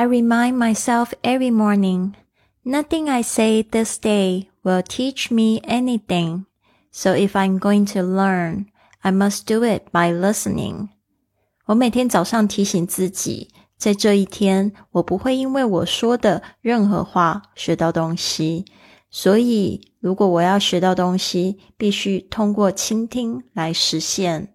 I remind myself every morning, nothing I say this day will teach me anything. So if I'm going to learn, I must do it by listening. 我每天早上提醒自己，在这一天，我不会因为我说的任何话学到东西。所以，如果我要学到东西，必须通过倾听来实现。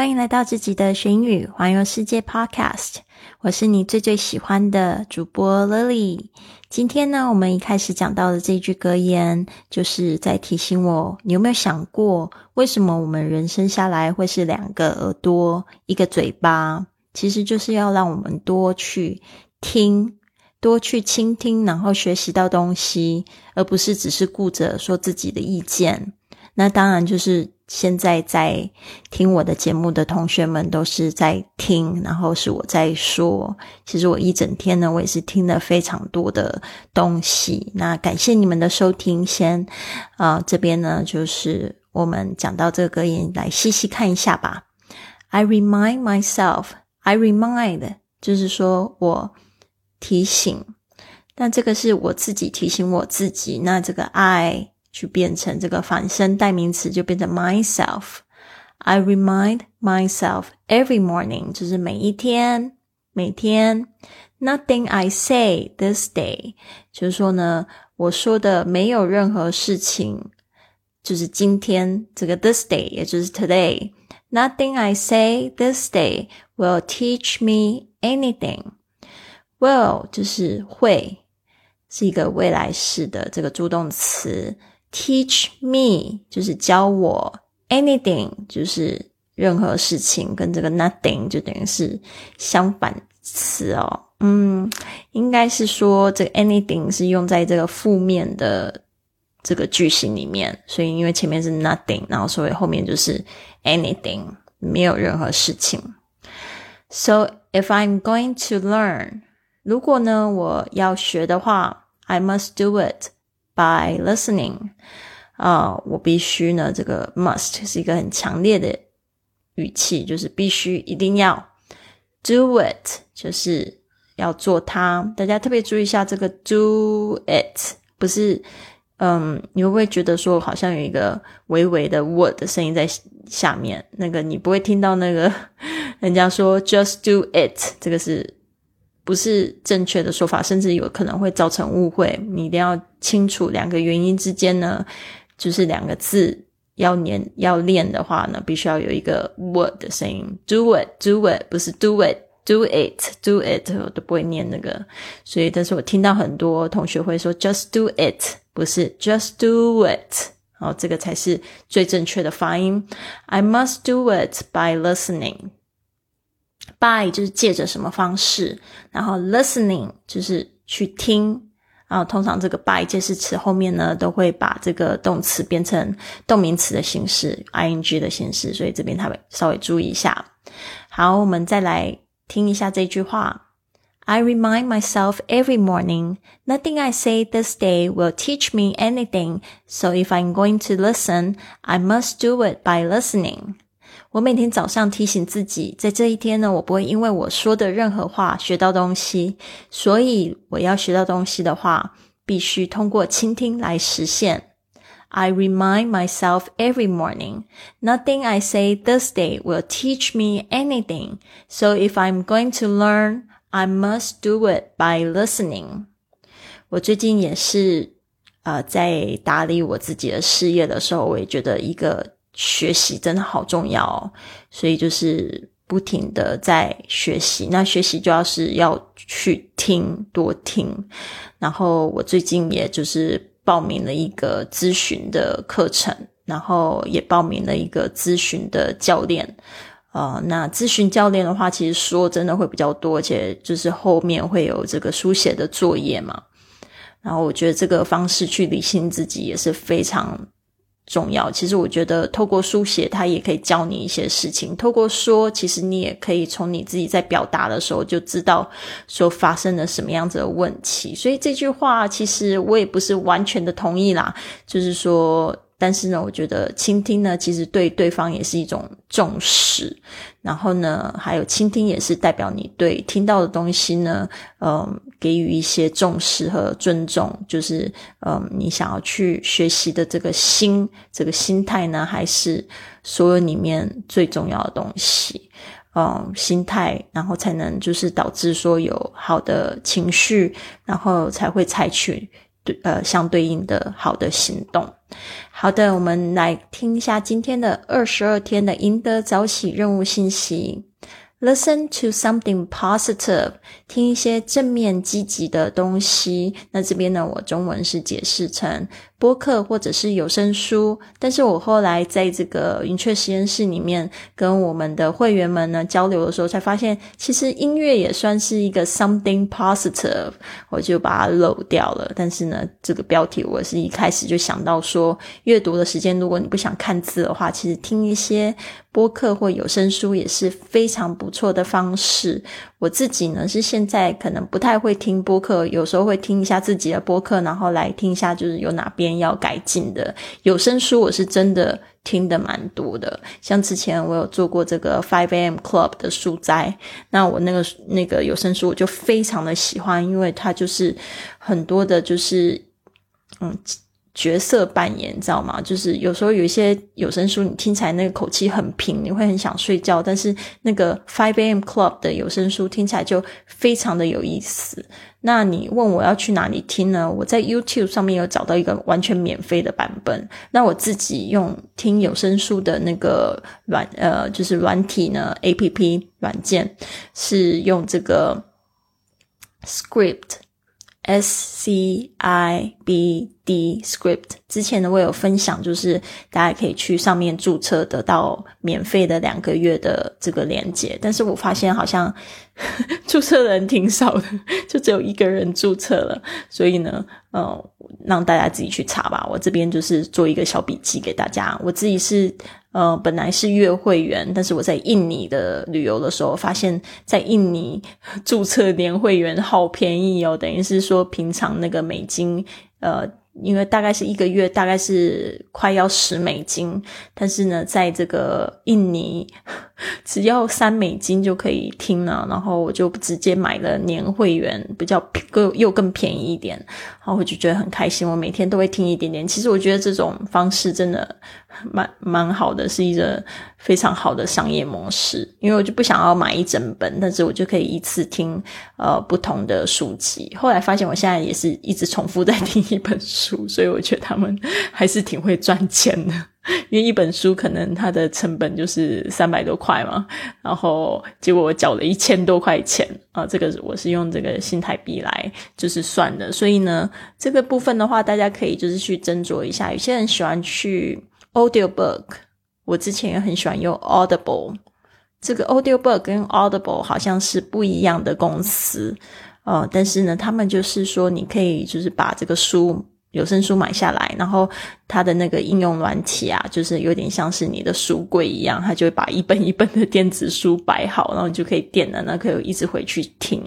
欢迎来到自己的学英语环游世界 Podcast，我是你最最喜欢的主播 Lily。今天呢，我们一开始讲到的这句格言，就是在提醒我：你有没有想过，为什么我们人生下来会是两个耳朵、一个嘴巴？其实就是要让我们多去听，多去倾听，然后学习到东西，而不是只是顾着说自己的意见。那当然就是。现在在听我的节目的同学们都是在听，然后是我在说。其实我一整天呢，我也是听了非常多的东西。那感谢你们的收听。先啊，这边呢就是我们讲到这个格言，来细细看一下吧。I remind myself, I remind，就是说我提醒。那这个是我自己提醒我自己。那这个 I。去变成这个反身代名词，就变成 myself。I remind myself every morning，就是每一天，每天。Nothing I say this day，就是说呢，我说的没有任何事情，就是今天这个 this day，也就是 today。Nothing I say this day will teach me anything。Will 就是会，是一个未来式的这个助动词。Teach me 就是教我，anything 就是任何事情，跟这个 nothing 就等于是相反词哦。嗯，应该是说这个 anything 是用在这个负面的这个句型里面，所以因为前面是 nothing，然后所以后面就是 anything，没有任何事情。So if I'm going to learn，如果呢我要学的话，I must do it。 By listening，啊，我必须呢，这个 must 是一个很强烈的语气，就是必须一定要 do it，就是要做它。大家特别注意一下，这个 do it 不是，嗯，你会不会觉得说好像有一个微微的 word 的声音在下面？那个你不会听到那个 人家说 just do it，这个是。不是正确的说法，甚至有可能会造成误会。你一定要清楚两个原因之间呢，就是两个字要念要练的话呢，必须要有一个 word 的声音。Do it, do it，不是 do it, do it, do it，我都不会念那个。所以，但是我听到很多同学会说 just do it，不是 just do it，好，这个才是最正确的发音。I must do it by listening。By 就是借着什么方式，然后 listening 就是去听，然后通常这个 by 介词后面呢都会把这个动词变成动名词的形式，ing 的形式，所以这边他们稍微注意一下。好，我们再来听一下这句话：I remind myself every morning, nothing I say this day will teach me anything. So if I'm going to listen, I must do it by listening. 我每天早上提醒自己，在这一天呢，我不会因为我说的任何话学到东西，所以我要学到东西的话，必须通过倾听来实现。I remind myself every morning, nothing I say this day will teach me anything. So if I'm going to learn, I must do it by listening. 我最近也是，呃，在打理我自己的事业的时候，我也觉得一个。学习真的好重要哦，所以就是不停的在学习。那学习就要是要去听，多听。然后我最近也就是报名了一个咨询的课程，然后也报名了一个咨询的教练。呃，那咨询教练的话，其实说真的会比较多，而且就是后面会有这个书写的作业嘛。然后我觉得这个方式去理性自己也是非常。重要，其实我觉得透过书写，它也可以教你一些事情。透过说，其实你也可以从你自己在表达的时候就知道说发生了什么样子的问题。所以这句话，其实我也不是完全的同意啦，就是说。但是呢，我觉得倾听呢，其实对对方也是一种重视。然后呢，还有倾听也是代表你对听到的东西呢，嗯，给予一些重视和尊重。就是嗯，你想要去学习的这个心，这个心态呢，还是所有里面最重要的东西。嗯，心态，然后才能就是导致说有好的情绪，然后才会采取。对，呃，相对应的好的行动。好的，我们来听一下今天的二十二天的赢得早起任务信息。Listen to something positive，听一些正面积极的东西。那这边呢，我中文是解释成。播客或者是有声书，但是我后来在这个云雀实验室里面跟我们的会员们呢交流的时候，才发现其实音乐也算是一个 something positive，我就把它漏掉了。但是呢，这个标题我是一开始就想到说，阅读的时间如果你不想看字的话，其实听一些播客或有声书也是非常不错的方式。我自己呢是现在可能不太会听播客，有时候会听一下自己的播客，然后来听一下就是有哪边要改进的。有声书我是真的听的蛮多的，像之前我有做过这个 Five A.M. Club 的书斋，那我那个那个有声书我就非常的喜欢，因为它就是很多的，就是嗯。角色扮演，你知道吗？就是有时候有一些有声书，你听起来那个口气很平，你会很想睡觉。但是那个 Five A.M. Club 的有声书听起来就非常的有意思。那你问我要去哪里听呢？我在 YouTube 上面有找到一个完全免费的版本。那我自己用听有声书的那个软呃，就是软体呢，A.P.P. 软件是用这个 Script。S C I B D Script 之前呢，我有分享，就是大家可以去上面注册得到免费的两个月的这个链接，但是我发现好像 注册的人挺少的，就只有一个人注册了，所以呢，呃，让大家自己去查吧。我这边就是做一个小笔记给大家，我自己是。呃，本来是月会员，但是我在印尼的旅游的时候，发现，在印尼注册年会员好便宜哦，等于是说平常那个美金，呃。因为大概是一个月，大概是快要十美金，但是呢，在这个印尼，只要三美金就可以听了。然后我就直接买了年会员，比较更又更便宜一点。然后我就觉得很开心，我每天都会听一点点。其实我觉得这种方式真的蛮蛮好的，是一个非常好的商业模式。因为我就不想要买一整本，但是我就可以一次听呃不同的书籍。后来发现，我现在也是一直重复在听一本书。书，所以我觉得他们还是挺会赚钱的，因为一本书可能它的成本就是三百多块嘛，然后结果我缴了一千多块钱啊，这个我是用这个新台币来就是算的，所以呢，这个部分的话，大家可以就是去斟酌一下。有些人喜欢去 Audio Book，我之前也很喜欢用 Audible，这个 Audio Book 跟 Audible 好像是不一样的公司，呃，但是呢，他们就是说你可以就是把这个书。有声书买下来，然后它的那个应用软体啊，就是有点像是你的书柜一样，它就会把一本一本的电子书摆好，然后你就可以点了，那可以一直回去听。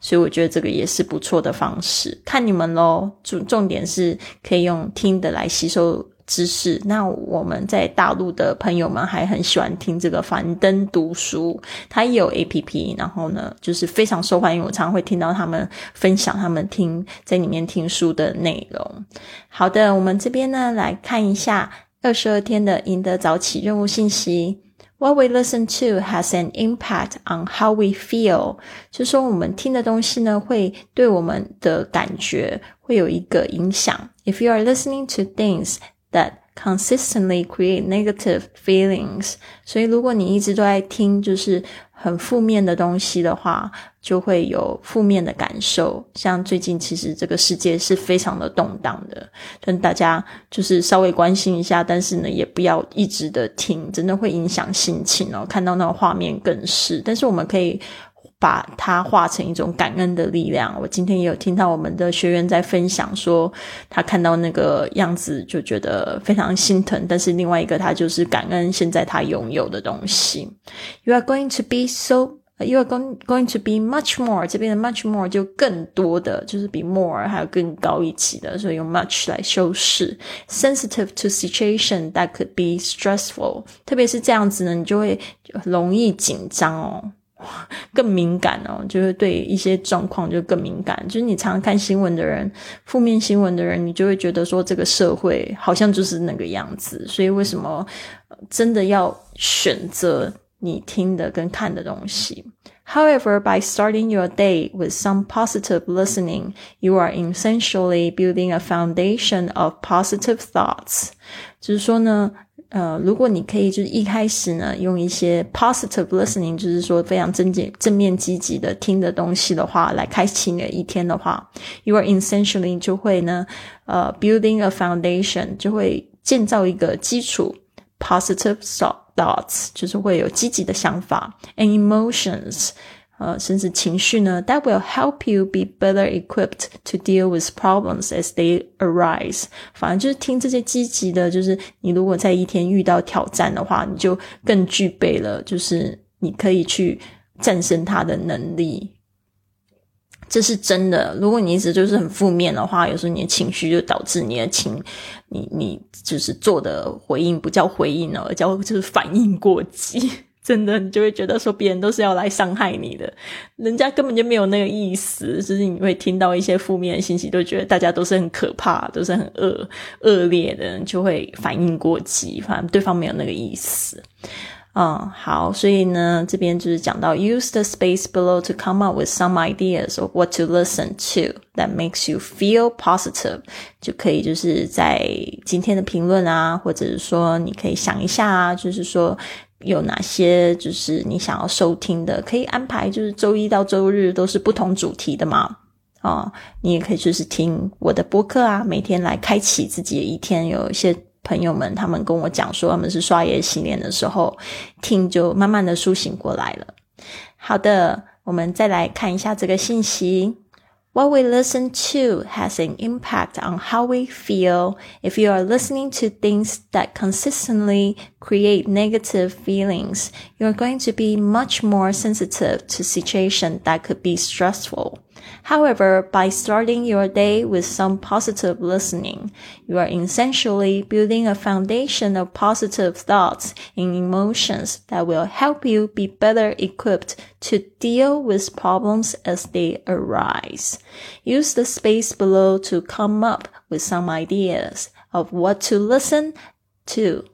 所以我觉得这个也是不错的方式，看你们喽。重重点是可以用听的来吸收。知识，那我们在大陆的朋友们还很喜欢听这个樊登读书，它也有 A P P，然后呢，就是非常受欢迎。我常常会听到他们分享他们听在里面听书的内容。好的，我们这边呢来看一下二十二天的赢得早起任务信息。What we listen to has an impact on how we feel，就说我们听的东西呢，会对我们的感觉会有一个影响。If you are listening to things that consistently create negative feelings，所以如果你一直都在听就是很负面的东西的话，就会有负面的感受。像最近其实这个世界是非常的动荡的，跟大家就是稍微关心一下，但是呢，也不要一直的听，真的会影响心情哦。看到那个画面更是，但是我们可以。把它化成一种感恩的力量。我今天也有听到我们的学员在分享说，他看到那个样子就觉得非常心疼。但是另外一个，他就是感恩现在他拥有的东西。You are going to be so, you are going going to be much more。这边的 much more 就更多的，就是比 more 还有更高一级的，所以用 much 来修饰。Sensitive to situation that could be stressful，特别是这样子呢，你就会容易紧张哦。更敏感哦，就是对一些状况就更敏感。就是你常常看新闻的人，负面新闻的人，你就会觉得说这个社会好像就是那个样子。所以为什么真的要选择你听的跟看的东西？However, by starting your day with some positive listening, you are essentially building a foundation of positive thoughts。就是说呢。呃，如果你可以就是一开始呢，用一些 positive listening，就是说非常正面、正面、积极的听的东西的话，来开启你的一天的话，you are essentially 就会呢，呃，building a foundation 就会建造一个基础，positive thoughts 就是会有积极的想法，and emotions。呃，甚至情绪呢，that will help you be better equipped to deal with problems as they arise。反正就是听这些积极的，就是你如果在一天遇到挑战的话，你就更具备了，就是你可以去战胜它的能力。这是真的。如果你一直就是很负面的话，有时候你的情绪就导致你的情，你你就是做的回应不叫回应了，叫就是反应过激。真的，你就会觉得说别人都是要来伤害你的，人家根本就没有那个意思。就是你会听到一些负面的信息，都觉得大家都是很可怕，都是很恶恶劣的，就会反应过激，反正对方没有那个意思。嗯，好，所以呢，这边就是讲到 use the space below to come up with some ideas of what to listen to that makes you feel positive，就可以就是在今天的评论啊，或者是说你可以想一下啊，就是说。有哪些就是你想要收听的，可以安排，就是周一到周日都是不同主题的嘛？哦，你也可以就是听我的播客啊，每天来开启自己的一天。有一些朋友们，他们跟我讲说，他们是刷牙洗脸的时候听，就慢慢的苏醒过来了。好的，我们再来看一下这个信息。What we listen to has an impact on how we feel. If you are listening to things that consistently create negative feelings, you are going to be much more sensitive to situations that could be stressful. However, by starting your day with some positive listening, you are essentially building a foundation of positive thoughts and emotions that will help you be better equipped to deal with problems as they arise. Use the space below to come up with some ideas of what to listen to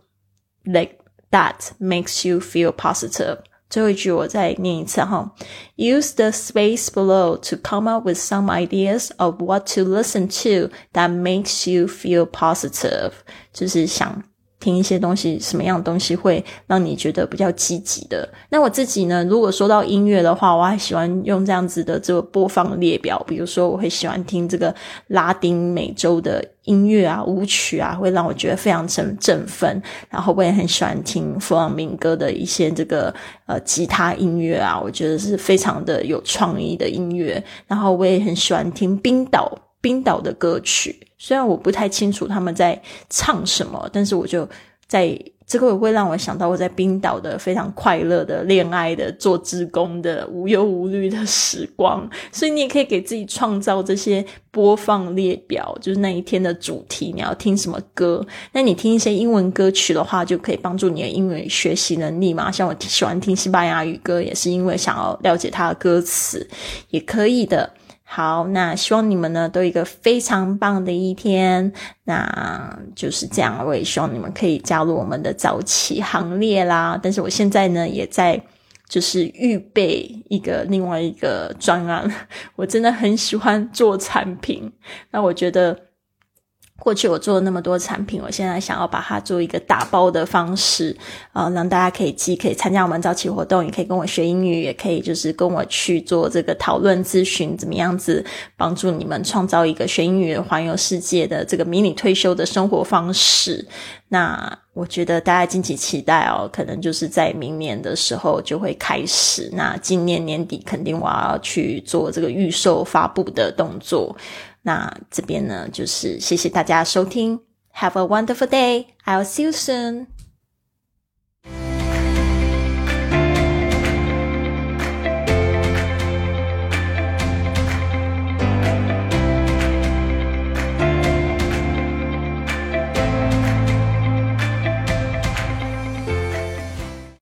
like that makes you feel positive. 最后一句我再念一次哈，Use the space below to come up with some ideas of what to listen to that makes you feel positive，就是想 听一些东西，什么样的东西会让你觉得比较积极的？那我自己呢？如果说到音乐的话，我还喜欢用这样子的这个播放列表。比如说，我会喜欢听这个拉丁美洲的音乐啊，舞曲啊，会让我觉得非常振振奋。然后我也很喜欢听弗朗明哥的一些这个呃吉他音乐啊，我觉得是非常的有创意的音乐。然后我也很喜欢听冰岛。冰岛的歌曲，虽然我不太清楚他们在唱什么，但是我就在这个会让我想到我在冰岛的非常快乐的恋爱的做职工的无忧无虑的时光。所以你也可以给自己创造这些播放列表，就是那一天的主题，你要听什么歌？那你听一些英文歌曲的话，就可以帮助你的英语学习能力嘛。像我喜欢听西班牙语歌，也是因为想要了解它的歌词，也可以的。好，那希望你们呢都有一个非常棒的一天。那就是这样，我也希望你们可以加入我们的早起行列啦。但是我现在呢也在就是预备一个另外一个专案。我真的很喜欢做产品，那我觉得过去我做了那么多产品，我现在想要把它做一个打包的方式，啊，让大家可以既可以参加我们早期活动，也可以跟我学英语，也可以就是跟我去做这个讨论咨询，怎么样子帮助你们创造一个学英语环游世界的这个迷你退休的生活方式。那我觉得大家敬请期待哦，可能就是在明年的时候就会开始。那今年年底肯定我要去做这个预售发布的动作。那这边呢，就是谢谢大家收听，Have a wonderful day. I'll see you soon.